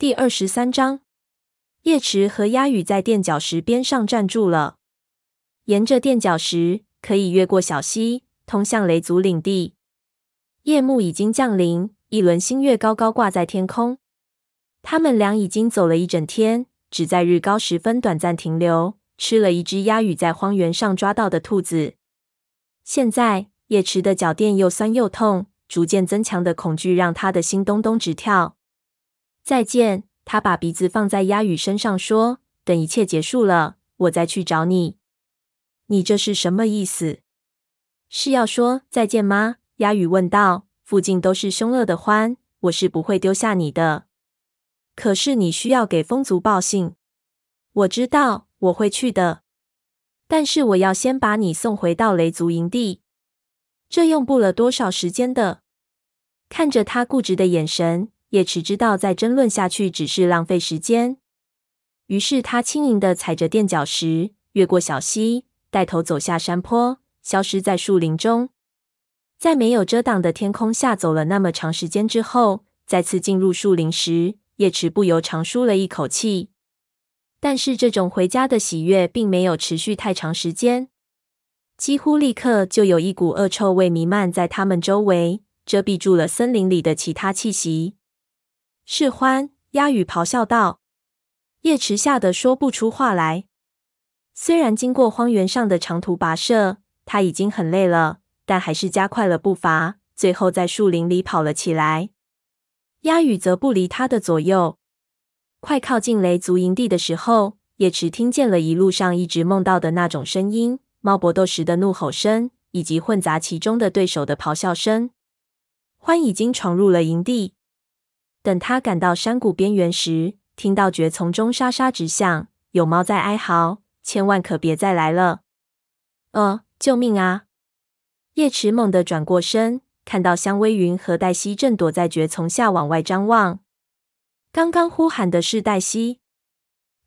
第二十三章，叶池和鸭羽在垫脚石边上站住了。沿着垫脚石，可以越过小溪，通向雷族领地。夜幕已经降临，一轮新月高高挂在天空。他们俩已经走了一整天，只在日高时分短暂停留，吃了一只鸭羽在荒原上抓到的兔子。现在，叶池的脚垫又酸又痛，逐渐增强的恐惧让他的心咚咚直跳。再见，他把鼻子放在鸭羽身上说：“等一切结束了，我再去找你。”你这是什么意思？是要说再见吗？鸭羽问道。附近都是凶恶的獾，我是不会丢下你的。可是你需要给风族报信。我知道，我会去的。但是我要先把你送回到雷族营地。这用不了多少时间的。看着他固执的眼神。叶池知道再争论下去只是浪费时间，于是他轻盈地踩着垫脚石，越过小溪，带头走下山坡，消失在树林中。在没有遮挡的天空下走了那么长时间之后，再次进入树林时，叶池不由长舒了一口气。但是这种回家的喜悦并没有持续太长时间，几乎立刻就有一股恶臭味弥漫在他们周围，遮蔽住了森林里的其他气息。是獾，鸦羽咆哮道。叶池吓得说不出话来。虽然经过荒原上的长途跋涉，他已经很累了，但还是加快了步伐，最后在树林里跑了起来。鸦羽则不离他的左右。快靠近雷族营地的时候，叶池听见了一路上一直梦到的那种声音：猫搏斗时的怒吼声，以及混杂其中的对手的咆哮声。欢已经闯入了营地。等他赶到山谷边缘时，听到蕨丛中沙沙直响，有猫在哀嚎：“千万可别再来了！”呃，救命啊！叶池猛地转过身，看到香微云和黛西正躲在蕨丛下往外张望。刚刚呼喊的是黛西。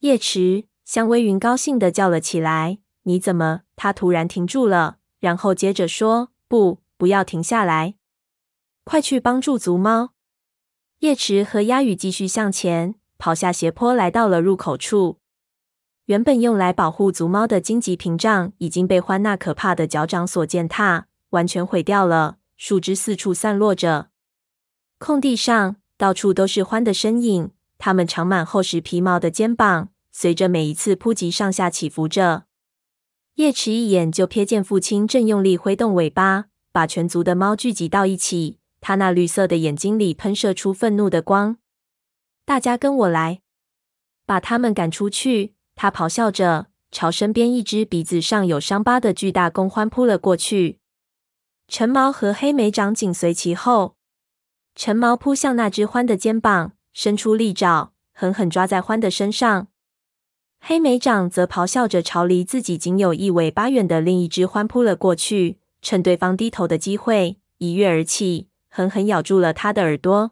叶池，香微云高兴地叫了起来：“你怎么？”他突然停住了，然后接着说：“不，不要停下来，快去帮助族猫。”叶池和鸦羽继续向前跑下斜坡，来到了入口处。原本用来保护族猫的荆棘屏障已经被欢那可怕的脚掌所践踏，完全毁掉了。树枝四处散落着，空地上到处都是獾的身影。它们长满厚实皮毛的肩膀，随着每一次扑击上下起伏着。叶池一眼就瞥见父亲正用力挥动尾巴，把全族的猫聚集到一起。他那绿色的眼睛里喷射出愤怒的光。大家跟我来，把他们赶出去！他咆哮着，朝身边一只鼻子上有伤疤的巨大公獾扑了过去。橙毛和黑莓长紧随其后。橙毛扑向那只獾的肩膀，伸出利爪，狠狠抓在獾的身上。黑莓长则咆哮着朝离自己仅有一尾巴远的另一只獾扑了过去，趁对方低头的机会，一跃而起。狠狠咬住了他的耳朵。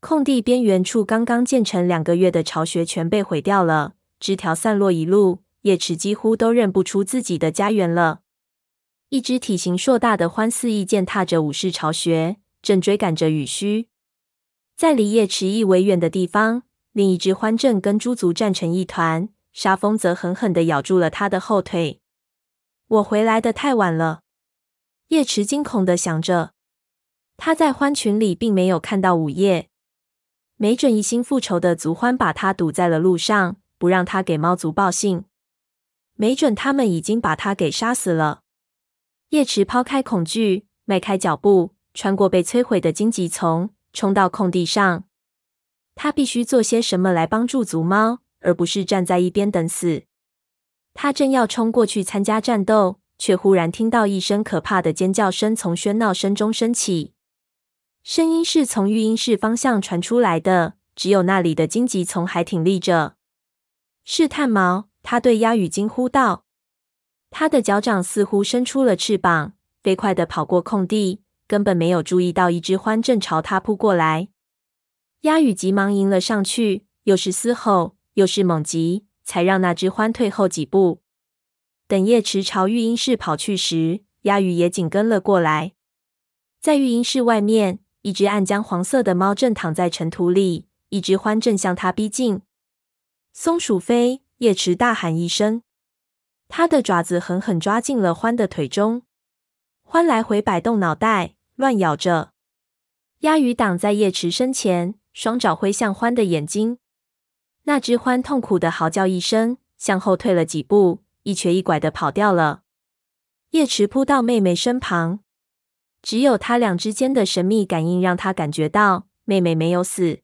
空地边缘处刚刚建成两个月的巢穴全被毁掉了，枝条散落一路，叶池几乎都认不出自己的家园了。一只体型硕大的獾肆意践踏着武士巢穴，正追赶着羽须。在离叶池一围远的地方，另一只獾正跟猪族战成一团，沙风则狠狠地咬住了他的后腿。我回来的太晚了，叶池惊恐地想着。他在獾群里并没有看到午夜，没准一心复仇的族獾把他堵在了路上，不让他给猫族报信。没准他们已经把他给杀死了。叶池抛开恐惧，迈开脚步，穿过被摧毁的荆棘丛，冲到空地上。他必须做些什么来帮助族猫，而不是站在一边等死。他正要冲过去参加战斗，却忽然听到一声可怕的尖叫声从喧闹声中升起。声音是从育婴室方向传出来的，只有那里的荆棘丛还挺立着。是探毛，他对鸦羽惊呼道。他的脚掌似乎伸出了翅膀，飞快地跑过空地，根本没有注意到一只獾正朝他扑过来。鸦羽急忙迎了上去，又是嘶吼，又是猛击，才让那只獾退后几步。等叶池朝育婴室跑去时，鸦羽也紧跟了过来。在育婴室外面。一只暗浆黄色的猫正躺在尘土里，一只獾正向它逼近。松鼠飞，叶池大喊一声，它的爪子狠狠抓进了獾的腿中。獾来回摆动脑袋，乱咬着。鸭鱼挡在叶池身前，双爪挥向獾的眼睛。那只獾痛苦的嚎叫一声，向后退了几步，一瘸一拐的跑掉了。叶池扑到妹妹身旁，只有他俩之间的神秘感应让他感觉到妹妹没有死。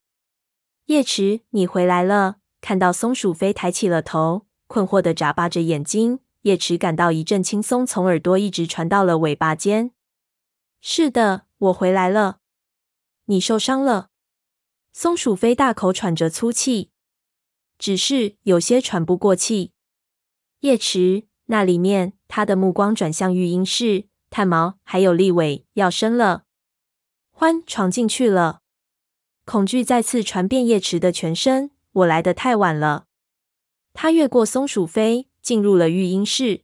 叶池，你回来了！看到松鼠飞抬起了头，困惑的眨巴着眼睛。叶池感到一阵轻松从耳朵一直传到了尾巴尖。是的，我回来了。你受伤了？松鼠飞大口喘着粗气，只是有些喘不过气。叶池，那里面，他的目光转向育婴室，炭毛还有立伟要生了。欢闯进去了，恐惧再次传遍叶池的全身。我来的太晚了。他越过松鼠飞，进入了育婴室。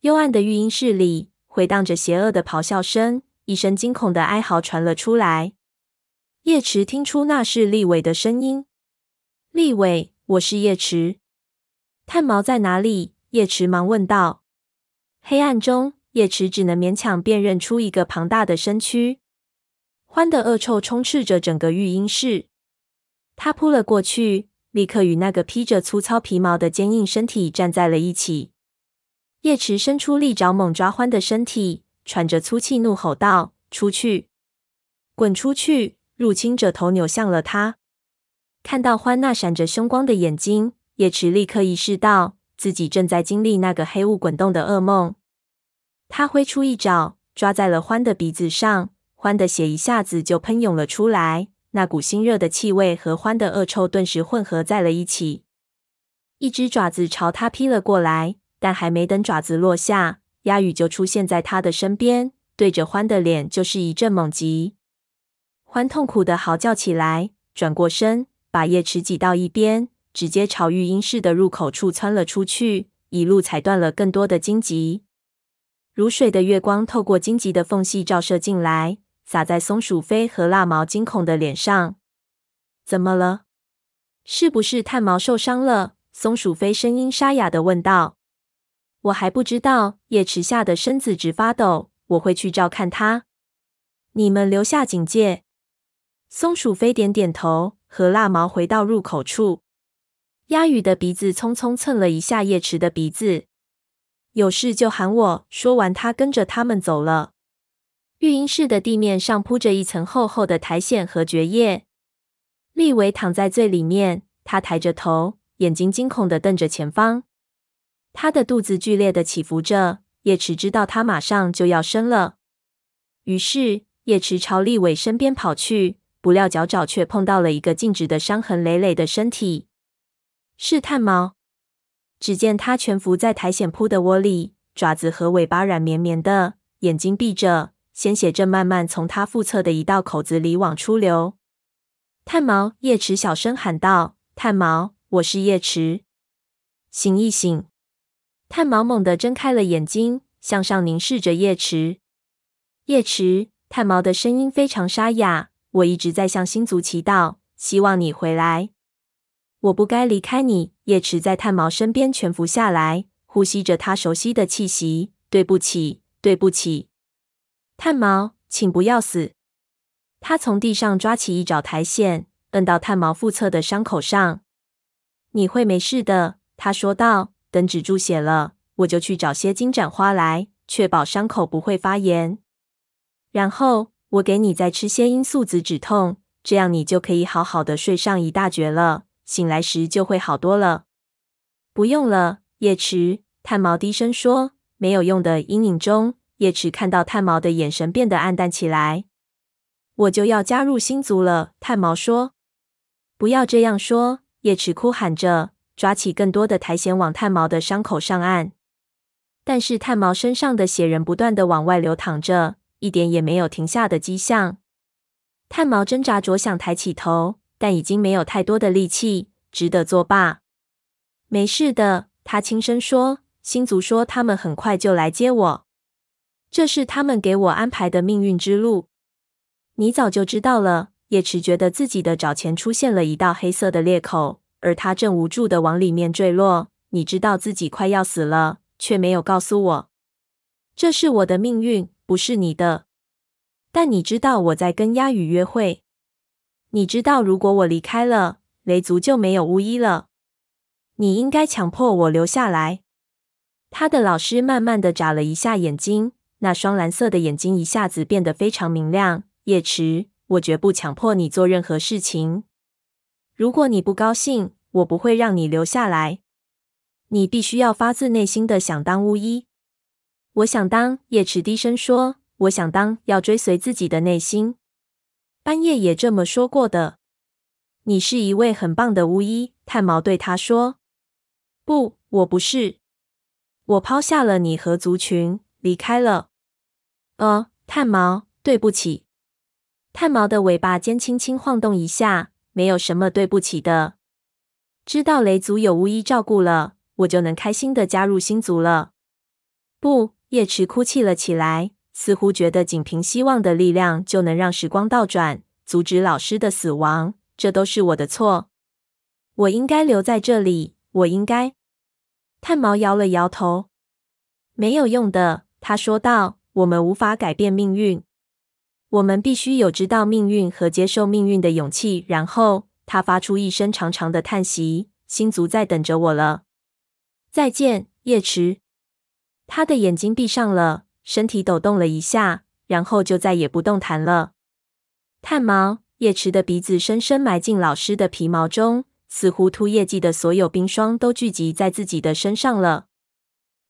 幽暗的育婴室里回荡着邪恶的咆哮声，一声惊恐的哀嚎传了出来。叶池听出那是立伟的声音。立伟，我是叶池。炭毛在哪里？叶池忙问道。黑暗中，叶池只能勉强辨认出一个庞大的身躯。獾的恶臭充斥着整个育婴室。他扑了过去，立刻与那个披着粗糙皮毛的坚硬身体站在了一起。叶池伸出利爪，猛抓獾的身体，喘着粗气，怒吼道：“出去，滚出去！”入侵者头扭向了他。看到獾那闪着凶光的眼睛，叶池立刻意识到自己正在经历那个黑雾滚动的噩梦。他挥出一爪，抓在了獾的鼻子上，獾的血一下子就喷涌了出来。那股腥热的气味和獾的恶臭顿时混合在了一起。一只爪子朝他劈了过来，但还没等爪子落下，鸭羽就出现在他的身边，对着獾的脸就是一阵猛击。獾痛苦的嚎叫起来，转过身，把叶池挤到一边，直接朝育婴室的入口处窜了出去，一路踩断了更多的荆棘。如水的月光透过荆棘的缝隙照射进来，洒在松鼠飞和蜡毛惊恐的脸上。怎么了？是不是炭毛受伤了？松鼠飞声音沙哑的问道。我还不知道。叶池吓得身子直发抖。我会去照看他。你们留下警戒。松鼠飞点点头，和蜡毛回到入口处。鸭羽的鼻子匆匆蹭了一下叶池的鼻子。有事就喊我。说完，他跟着他们走了。育婴室的地面上铺着一层厚厚的苔藓和蕨叶。立伟躺在最里面，他抬着头，眼睛惊恐地瞪着前方。他的肚子剧烈地起伏着。叶池知道他马上就要生了，于是叶池朝立伟身边跑去。不料脚爪却碰到了一个静止的伤痕累累的身体，试探毛。只见他蜷伏在苔藓铺的窝里，爪子和尾巴软绵绵的，眼睛闭着，鲜血正慢慢从他腹侧的一道口子里往出流。炭毛，叶池小声喊道：“炭毛，我是叶池，醒一醒！”炭毛猛地睁开了眼睛，向上凝视着叶池。叶池，炭毛的声音非常沙哑。我一直在向星族祈祷，希望你回来。我不该离开你。叶池在炭毛身边蜷伏下来，呼吸着他熟悉的气息。对不起，对不起，炭毛，请不要死。他从地上抓起一爪苔藓，摁到炭毛腹侧的伤口上。你会没事的，他说道。等止住血了，我就去找些金盏花来，确保伤口不会发炎。然后。我给你再吃些罂粟籽止痛，这样你就可以好好的睡上一大觉了。醒来时就会好多了。不用了，叶池。炭毛低声说。没有用的阴影中，叶池看到炭毛的眼神变得黯淡起来。我就要加入星族了，炭毛说。不要这样说，叶池哭喊着，抓起更多的苔藓往炭毛的伤口上按。但是炭毛身上的血仍不断的往外流淌着。一点也没有停下的迹象。炭毛挣扎着想抬起头，但已经没有太多的力气，只得作罢。没事的，他轻声说。星族说他们很快就来接我，这是他们给我安排的命运之路。你早就知道了。叶池觉得自己的爪前出现了一道黑色的裂口，而他正无助地往里面坠落。你知道自己快要死了，却没有告诉我。这是我的命运，不是你的。但你知道我在跟鸦羽约会。你知道如果我离开了，雷族就没有巫医了。你应该强迫我留下来。他的老师慢慢的眨了一下眼睛，那双蓝色的眼睛一下子变得非常明亮。叶池，我绝不强迫你做任何事情。如果你不高兴，我不会让你留下来。你必须要发自内心的想当巫医。我想当。叶池低声说：“我想当，要追随自己的内心。”斑叶也这么说过的。你是一位很棒的巫医，炭毛对他说。不，我不是。我抛下了你和族群，离开了。呃，炭毛，对不起。炭毛的尾巴尖轻轻晃动一下，没有什么对不起的。知道雷族有巫医照顾了，我就能开心的加入新族了。不，叶池哭泣了起来，似乎觉得仅凭希望的力量就能让时光倒转，阻止老师的死亡。这都是我的错，我应该留在这里。我应该。炭毛摇了摇头，没有用的，他说道：“我们无法改变命运，我们必须有知道命运和接受命运的勇气。”然后他发出一声长长的叹息：“星族在等着我了。”再见，叶池。他的眼睛闭上了，身体抖动了一下，然后就再也不动弹了。炭毛。叶池的鼻子深深埋进老师的皮毛中，似乎秃叶季的所有冰霜都聚集在自己的身上了。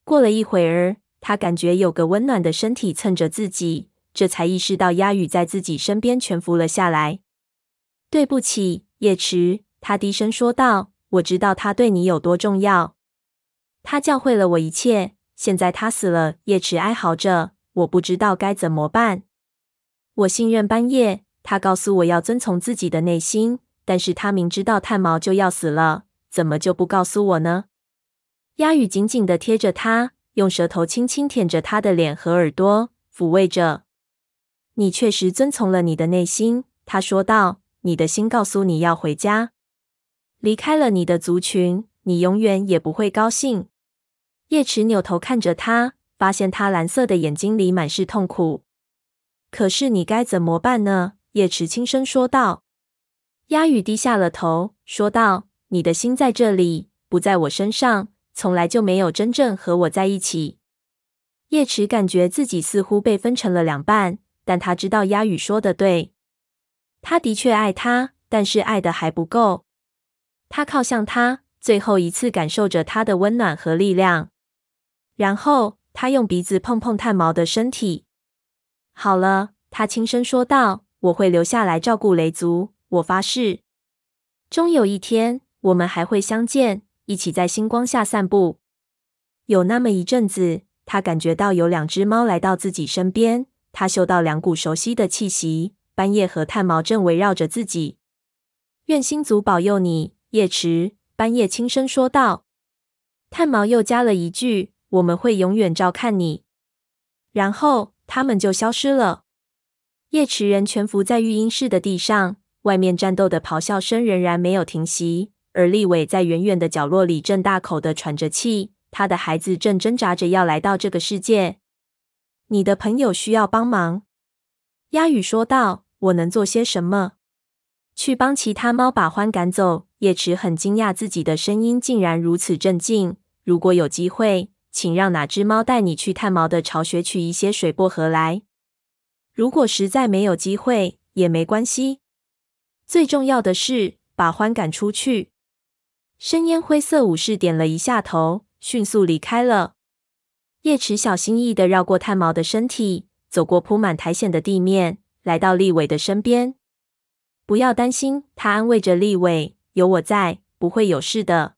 过了一会儿，他感觉有个温暖的身体蹭着自己，这才意识到鸦羽在自己身边蜷伏了下来。对不起，叶池，他低声说道。我知道他对你有多重要，他教会了我一切。现在他死了，叶池哀嚎着，我不知道该怎么办。我信任班叶。他告诉我要遵从自己的内心，但是他明知道炭毛就要死了，怎么就不告诉我呢？鸦羽紧紧地贴着他，用舌头轻轻舔着他的脸和耳朵，抚慰着。你确实遵从了你的内心，他说道。你的心告诉你要回家，离开了你的族群，你永远也不会高兴。叶池扭头看着他，发现他蓝色的眼睛里满是痛苦。可是你该怎么办呢？叶池轻声说道：“鸦羽低下了头，说道：‘你的心在这里，不在我身上，从来就没有真正和我在一起。’叶池感觉自己似乎被分成了两半，但他知道鸦羽说的对，他的确爱他，但是爱的还不够。他靠向他，最后一次感受着他的温暖和力量，然后他用鼻子碰碰炭毛的身体。好了，他轻声说道。”我会留下来照顾雷族，我发誓。终有一天，我们还会相见，一起在星光下散步。有那么一阵子，他感觉到有两只猫来到自己身边，他嗅到两股熟悉的气息，斑叶和炭毛正围绕着自己。愿星族保佑你，夜池。斑叶轻声说道。炭毛又加了一句：“我们会永远照看你。”然后他们就消失了。叶池人蜷伏在育婴室的地上，外面战斗的咆哮声仍然没有停息。而立伟在远远的角落里正大口的喘着气，他的孩子正挣扎着要来到这个世界。你的朋友需要帮忙，鸦羽说道。我能做些什么？去帮其他猫把獾赶走。叶池很惊讶自己的声音竟然如此镇静。如果有机会，请让哪只猫带你去炭毛的巢穴取一些水薄荷来。如果实在没有机会，也没关系。最重要的是把獾赶出去。深烟灰色武士点了一下头，迅速离开了。叶池小心翼翼的绕过炭毛的身体，走过铺满苔藓的地面，来到立伟的身边。不要担心，他安慰着立伟：“有我在，不会有事的。”